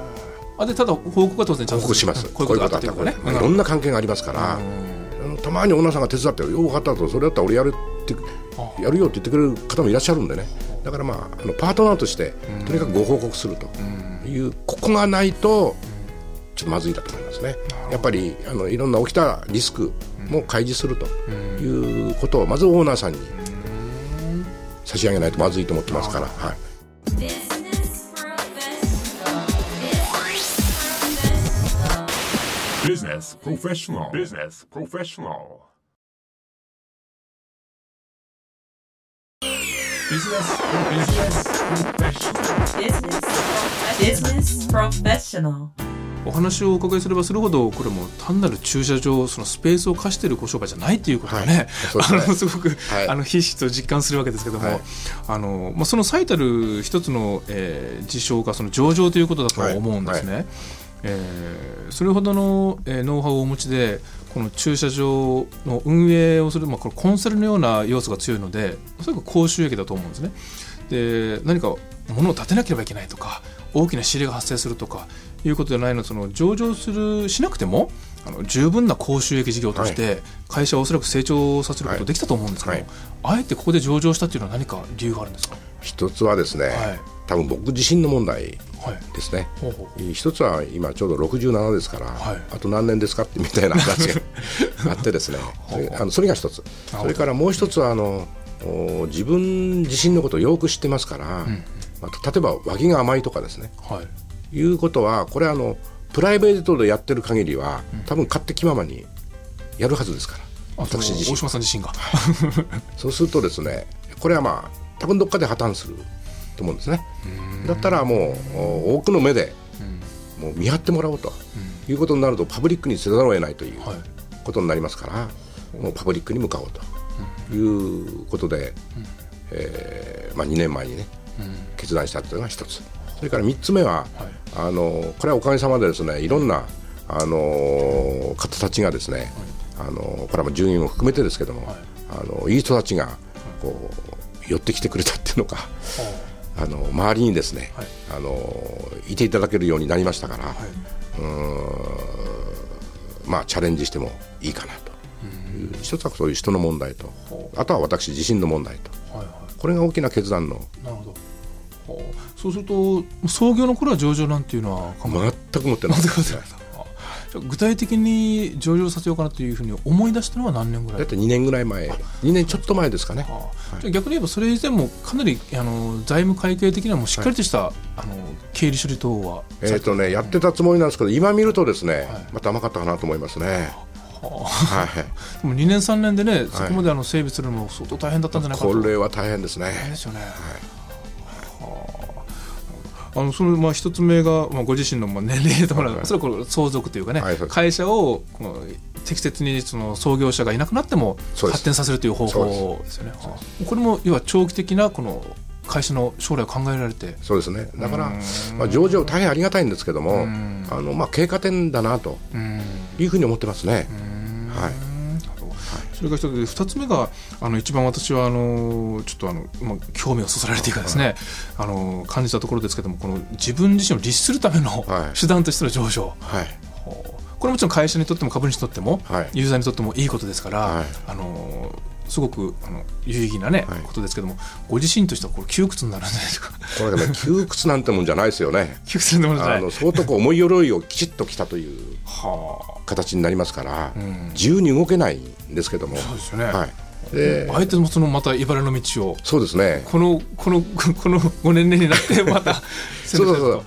あでただ報告は当然ちゃんと報告します。こういうことがあったというかね。いろんな関係がありますから、あのたまにオーナーさんが手伝ってよ分かったとそれだったら俺やるってやるよって言ってくれる方もいらっしゃるんでね。だからまああのパートナーとしてとにかくご報告するというここがないとちょっとまずいだと思いますね。やっぱりあのいろんな起きたリスクも開示するということをまずオーナーさんに差し上げないとまずいと思ってますから、はい、Business professional. Business professional. Business professional. Business Business professional. Business professional. お話をお伺いすればするほどこれもう単なる駐車場そのスペースを貸しているご商売じゃないということがね、そうですね。あのすごく、はい。あのひしひしと実感するわけですけども、はい。あのまあ、その最たる一つの、えー事象がその上場ということだと思うんですね。えーそれほどの、えーノウハウをお持ちでこの駐車場の運営をする、まあ、これコンサルのような要素が強いのでおそらく高収益だと思うんですね。で何か物を建てなければいけないとか大きな仕入れが発生するとかいうことではないの。でその上場するしなくてもあの十分な高収益事業として会社はおそらく成長させることできたと思うんですけども、はい。あえてここで上場したっていうのは何か理由があるんですか、一つはですね、はい。多分僕自身の問題はい。ですね。ほうほう。一つは今ちょうど67ですから、はい。あと何年ですかってみたいな話が あってですね。それあのそれが一つ。それからもう一つはあのお自分自身のことをよく知ってますから、まあ、例えば脇が甘いとかですね。はいいうことはこれはあのプライベートでやってる限りは多分勝手気ままにやるはずですから私自身。大島さん自身が、そうするとですねこれはまあ多分どっかで破綻すると思うんですね。だったらもうお多くの目でもう見張ってもらおうということになるとパブリックにせざるを得ないというはい。ことになりますからもうパブリックに向かおうということで、えーまあ、2年前にね決断したというのが一つそれから3つ目は、あのこれはおかげさまでですねいろんなあの方たちがですね、あのこれはもう従業員も含めてですけども、あのいい人たちがこう寄ってきてくれたっていうのか、あの周りにですね、はい。あのいていただけるようになりましたから、うーんまあチャレンジしてもいいかなと。いう一つはそういう人の問題とあとは私自身の問題と。はいはい。これが大きな決断のそうすると創業の頃は上場なんていうのは全く持ってなかったですねあじゃあ具体的に上場させようかなというふうに思い出したのは何年ぐらい？だって2年ぐらい前。2年ちょっと前ですかね。あじゃあ逆に言えばそれ以前もかなりあの財務会計的にはもうしっかりとした、あの経理処理等はえーとね、やってたつもりなんですけど今見るとですね、はい。また甘かったかなと思いますね。はい、でも2年3年でねそこまであの整備するのも相当大変だったんじゃないかと。これは大変ですね。ですよね、はああのそのまあ一つ目が、まあ、ご自身のまあ年齢とか、はいそれはこれ相続というかね、はい会社を適切にその創業者がいなくなっても発展させるという方法ですよね。これも要は長期的なこの会社の将来を考えられて。そうですね。だからうん。まあ、上場大変ありがたいんですけどもん。あの、まあ、経過点だなとうん。いうふうに思ってますね。はいそれが一つで二つ目があの一番私はあのちょっとあの、まあ、興味をそそられているかですね、あの感じたところですけどもこの自分自身を律するためのはい。手段としての上場、はい。これもちろん会社にとっても株主にとっても、はい。ユーザーにとってもいいことですから、はい。あのすごくあの有意義な、ねはい。ことですけどもご自身としてはこれ窮屈になるんじゃないですか？これがね 窮屈なんてもんじゃないですよね。窮屈なものじゃない。あの相当こう重い鎧をきちっと着たというは形になりますから、ん。自由に動けないんですけども、そうですよね。はい、でああえてそのまた茨の道を。そうですね、このこのこのご年齢になってまた そうそうそう。は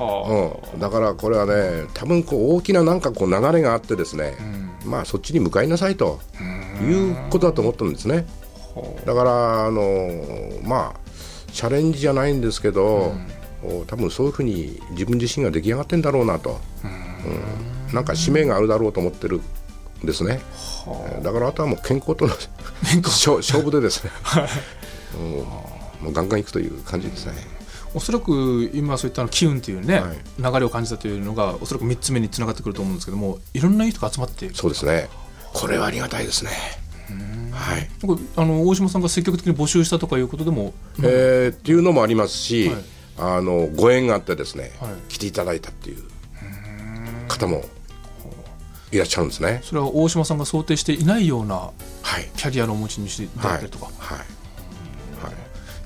うん、だからこれはね多分こう大きななんかこう流れがあってですね、まあそっちに向かいなさいということだと思ってるんですね。だからあのまあチャレンジじゃないんですけど、お多分そういうふうに自分自身が出来上がってんだろうなと、うん。なんか使命があるだろうと思ってるんですね。だからあとはもう健康との勝勝負でですね、うん。もうガンガンいくという感じですね。おそらく今そういったあの機運っていうね、はい流れを感じたというのがおそらく3つ目につながってくると思うんですけどもいろんな人が集まってそうですね。これはありがたいですね。はい。あの大島さんが積極的に募集したとかいうことでも、えーっていうのもありますし、はいあのご縁があってですね、はい来ていただいたっていう方もいらっしゃるんですね。それは大島さんが想定していないようなはい。キャリアのお持ち主であはい。ったりとか、はい。はい。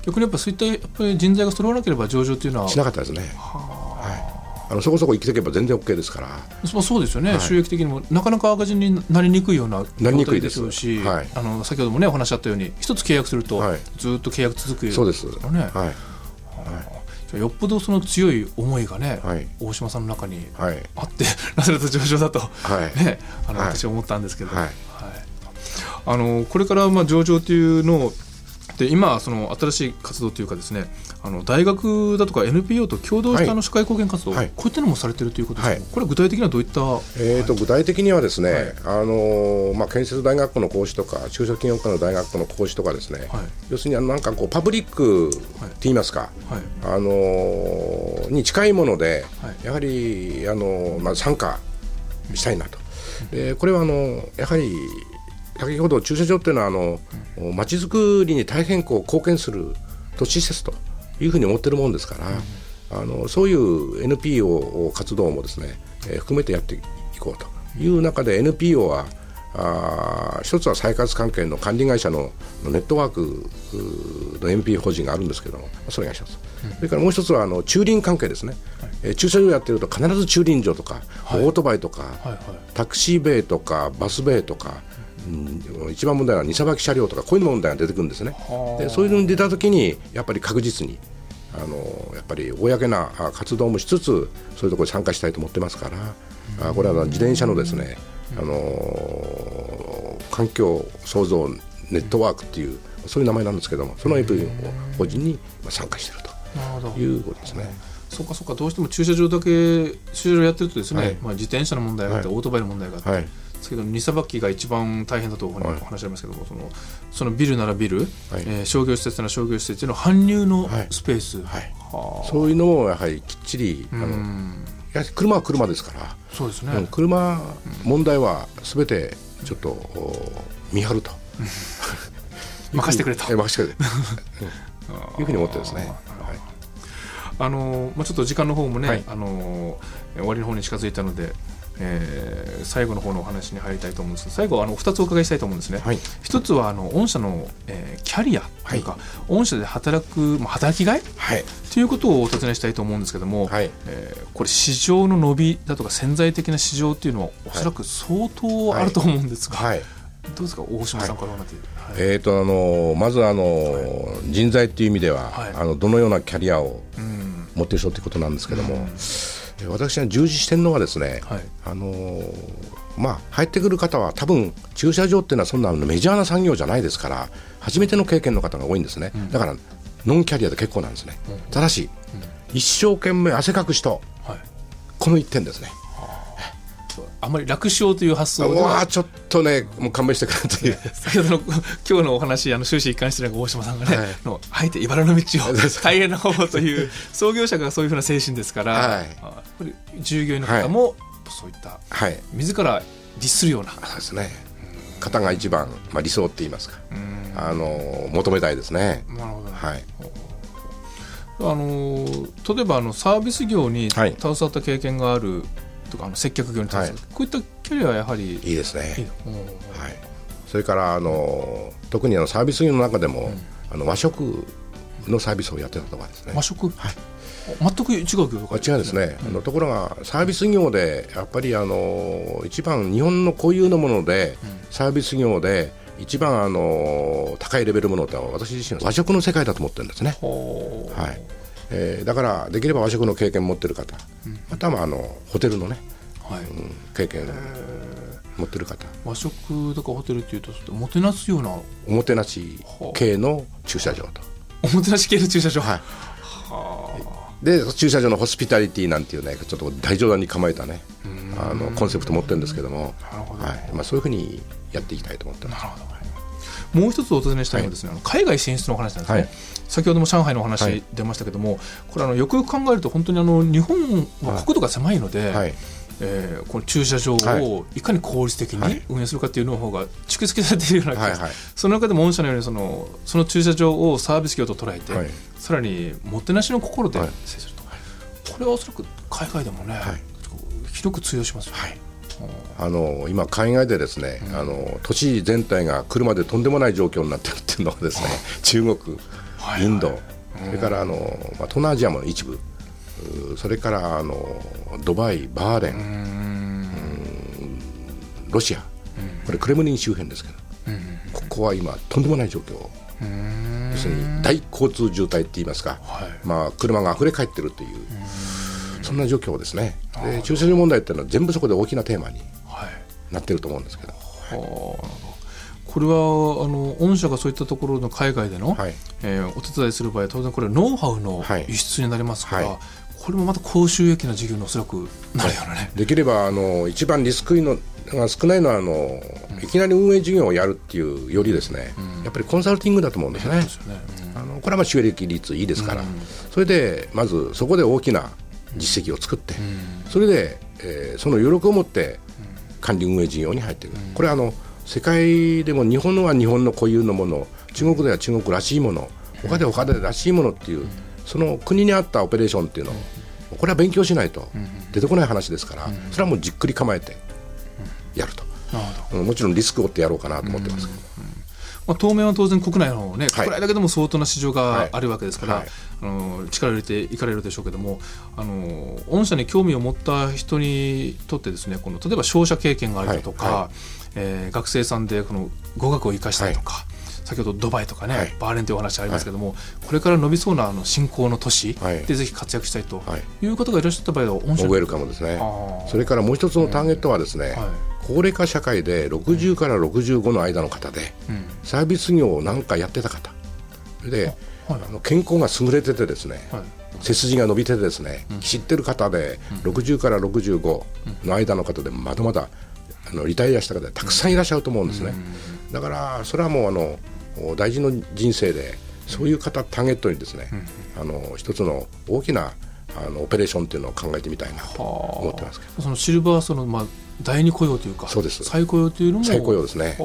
逆にやっぱそういったやっぱり人材が揃わなければ上場っていうのは。しなかったですね。はい。あのそこそこ生きていけば全然 OK ですから。まあそうですよね、はい。収益的にもなかなか赤字になりにくいような状態しょうし、はい。あの先ほどもねお話あったように一つ契約すると、はい。ずっと契約続くそうです。からね、はい。じゃあよっぽどその強い思いがね、はい。大島さんの中にはい。あって なされた上場だと、はい。ね、あのはい。私は思ったんですけど、はい。あのこれからまあ上場というのをで今その新しい活動というかですねあの大学だとか NPO と共同したあの社会貢献活動、はい。こういったのもされてるということですけど、はい。これは具体的にはどういった、えー、と具体的にはですね、はい。あのーまあ、建設大学校の講師とか中小企業家の大学校の講師とかですね、はい。要するにあのなんかこうパブリックって言いますか、はい。あのーに近いもので、はい。やはり、あのーまあ、参加したいなと、でこれはあのやはり先ほど駐車場っていうのはあのまちづくりに大変こう貢献する都市施設というふうに思ってるもんですから、あのそういう NPO 活動もですね、えー含めてやっていこうという中で NPO はあー一つは再活関係の管理会社ののネットワークの NPO 法人があるんですけどもそれが一つ、それからもう一つはあの駐輪関係ですね、えー駐車場やってると必ず駐輪場とか、オートバイとか、はいはい。タクシーベイとかバスベイとか、うん、一番問題は荷さばき車両とかこういう問題が出てくるんですね。でそういうのに出た時にやっぱり確実にあのやっぱり公なあ活動もしつつそういうところに参加したいと思ってますから、あこれは自転車のですね、あの環境創造ネットワークっていうそういう名前なんですけどもその NPO 法人にまあ参加しているということですね。そうかそうか。どうしても駐車場だけ駐車場やってるとですね、はい。まあ、自転車の問題があって、はい。オートバイの問題があって、はいけど荷さばきが一番大変だとお話,、はい。お話ありますけどもそのそのビルならビル、はい。えー商業施設なら商業施設への搬入のはい。スペース、はい。はあ。そういうのもやはりきっちりあうのんや車は車ですから。そうですね、うん車問題はすべてちょっとお見張ると。任せてくれと。え任せてくれ。と いうふうに思ってですね、はい。あのまあ、ちょっと時間の方もね、はい。あの終わりの方に近づいたので、えー最後の方のお話に入りたいと思うんですけど最後あの2つお伺いしたいと思うんですね。はい。一つはあの御社の、えーキャリアというか、御社で働く、まあ、働きがいはい。ということをお尋ねしたいと思うんですけども、はい。えーこれ市場の伸びだとか潜在的な市場っていうのはおそらく相当あると思うんですが、はい。どうですか？大島さんからはい。えーとあのまずあの、人材っていう意味では、はい。あのどのようなキャリアをうん。持っている人ということなんですけども、えー私が重視してるのはですね、はい。あのまあ、入ってくる方は多分駐車場っていうのはそんなメジャーな産業じゃないですから初めての経験の方が多いんですね、だからノンキャリアで結構なんですね、ただし、一生懸命汗かく人はい。この一点ですねあまり楽勝という発想ではちょっとねもう勘弁してくれという。先ほどの今日のお話あの終始一貫して大島さんがね、はい。のあえて茨の道を大変な方という 創業者がそういうふうな精神ですから、はい。あこれ従業員の方もそういったはい。自ら律するような、そうですね。方が一番、まあ、理想って言いますか。あの求めたいですね。なるほど。ねはい。あの例えばあのサービス業にはい。携わった経験があるとか、あの接客業に携わる、はい。こういったキャリアはやはりいいですね。はい、それからあの特にあのサービス業の中でも、あの和食のサービスをやってたとかですね。和食、全く違う業あ界違うんですね、あのところがサービス業でやっぱりあの一番日本の固有のもので、サービス業で一番あの高いレベルのものって私自身は和食の世界だと思ってるんですね、はいえーだからできれば和食の経験を持ってる方、またはあのホテルのね、はい。うん経験を持ってる方。和食とかホテルっていうともてなすような。おもてなし系の駐車場と。おもてなし系の駐車場、はい。で駐車場のホスピタリティなんていうねちょっと大冗談に構えたねあのコンセプト持ってるんですけども。はい。まあ、そういうふうにやっていきたいと思ってます。なるほどもう一つお尋ねしたいのはですね、あの海外進出のお話なんですね、はい。先ほども上海の話い。出ましたけども、これあのよくよく考えると本当にあの日本は国土が狭いので、はい。えーこの駐車場はをいかに効率的はい。に運営するかっていうの方が蓄積されているような気がはいはい。その中でも御社のようにそのその駐車場をサービス業と捉えて、はい。さらにもてなしの心ではい。接すると、これはおそらく海外でもね、はい。広く通用しますよ、はいあの今、海外でですね、あの都市全体が車でとんでもない状況になってるっていうのはですね中国、はいインド、それからあの、まあ、東南アジアも一部、それからあのドバイ、バーレン、うん。ロシア、これクレムリン周辺ですけど、ここは今、とんでもない状況。要するに大交通渋滞って言いますか、はい。まあ、車が溢れ返ってるという、そんな状況ですね。で駐車場問題っていうのは全部そこで大きなテーマにはい。なってると思うんですけど、はあなるほどこれはあの御社がそういったところの海外での、はい。えーお手伝いする場合当然これノウハウのはい輸出になりますから、はい。これもまた高収益な事業のおそらくなるようなね、できればあの一番リスクのが少ないのはあの、いきなり運営事業をやるっていうよりですね、やっぱりコンサルティングだと思うんですね。ですよね、あのこれはまあ収益率いいですから、それでまずそこで大きな実績を作って、それで、えーその余力を持って管理運営事業に入っていく、これはあの世界でも日本のは日本の固有のもの中国では中国らしいもの他では他でらしいものっていう、その国に合ったオペレーションっていうのを、これは勉強しないと出てこない話ですから、それはもうじっくり構えてやると、もちろんリスクを負ってやろうかなと思ってます。けど、まあ、当面は当然国内のね、はい。国内だけでも相当な市場はい。があるわけですから、はい。あの力を入れていかれるでしょうけどもあの御社に興味を持った人にとってですねこの例えば商社経験があるだとか、はい。はえー学生さんでこの語学を生かしたりとか、先ほどドバイとかね、はい。バーレンというお話ありますけども、これから伸びそうなあの新興の都市はい。でぜひ活躍したいとはい。いう方がいらっしゃった場合は御社もうウェルカムですね。それからもう一つのターゲットはですね、はい高齢化社会で60から65の間の方で、うん。サービス業を何かやってた方。で、はい。あの健康が優れててですね、はい。背筋が伸びててですね、知ってる方で、60から65の間の方でまだまだあのリタイアした方でたくさんいらっしゃると思うんですね、だからそれはもうあの大事の人生でそういう方ターゲットにですね、あの一つの大きなあのオペレーションっていうのを考えてみたいなと思ってますけど。そのシルバーその、まあ、第二雇用というかそうです。再雇用というのも再雇用ですね。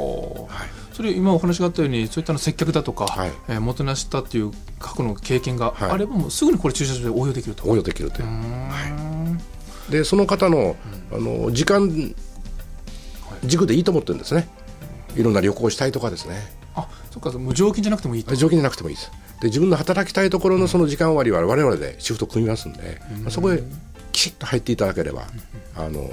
それ今お話があったようにそういったの接客だとか、はい。えーもてなしたっていう過去の経験がはい。あればもうすぐにこれ駐車場で応用できると。応用できるという。うーん。でその方のあの時間軸でいいと思ってるんですね。いろんな旅行したいとかですね。あそっかもう常勤じゃなくてもいいと。条件じゃなくてもいいです。で自分の働きたいところのその時間割は我々でシフト組みますんで、まあそこへきちっと入っていただければあの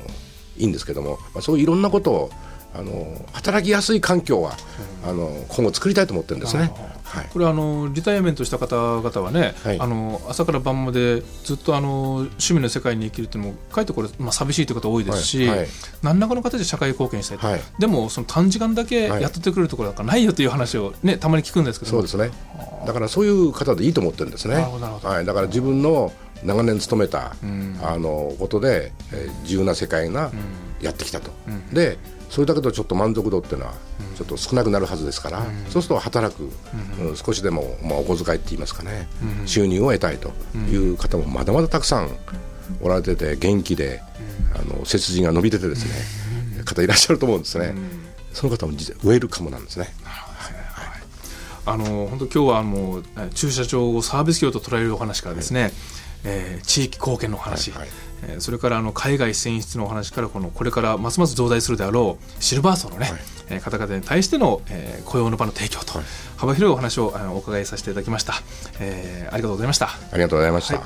いいんですけども、まあ、そういういろんなことをあの働きやすい環境はあの今後作りたいと思ってるんですね。はい。これあのリタイアメントした方々はね、はい。あの朝から晩までずっとあの趣味の世界に生きるっていうのもかえってこれ、まあ、寂しいという方多いですし、はい。はい。何らかの形で社会貢献したいと、はい。でもその短時間だけはい。雇ってくれるところなんかないよという話を、ね、たまに聞くんですけども。そうですね。だからそういう方でいいと思ってるんですね。はい、だから自分の長年勤めた、あのことで、えー自由な世界がやってきたと、でそれだけどちょっと満足度っていうのはちょっと少なくなるはずですから、そうすると働く、うん。少しでも、まあ、お小遣いって言いますかね、収入を得たいという方もまだまだたくさんおられてて元気で、あの背筋が伸びててですね、方いらっしゃると思うんですね、その方も実はウェルカムなんですね。あの本当今日はもうえ駐車場をサービス業と捉えるお話からですね、えー地域貢献のお話、はいはい。えーそれからあの海外選出のお話からこのこれからますます増大するであろうシルバー層のね、はい。えー方々に対しての、えー雇用の場の提供と、はい。幅広いお話をあのお伺いさせていただきました、えーありがとうございました。ありがとうございました。はい。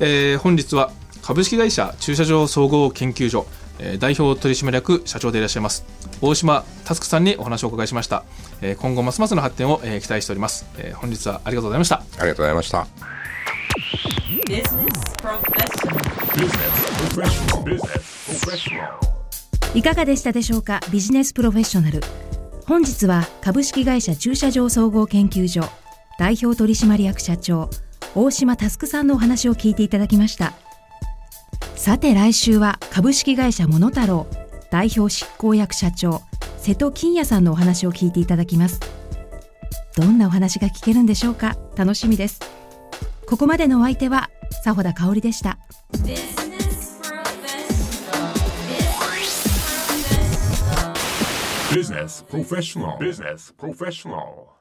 えー本日は株式会社駐車場総合研究所、えー代表取締役社長でいらっしゃいます大島佑さんにお話をお伺いしました、えー今後ますますの発展を、えー期待しております、えー本日はありがとうございました。ありがとうございました。いかがでしたでしょうか？ビジネスプロフェッショナル本日は株式会社駐車場総合研究所代表取締役社長大島佑さんのお話を聞いていただきました。さて来週は株式会社モノタロウ代表執行役社長瀬戸金也さんのお話を聞いていただきます。どんなお話が聞けるんでしょうか？楽しみです。ここまでのお相手は佐穂田香織でした Business Professional. Business Professional.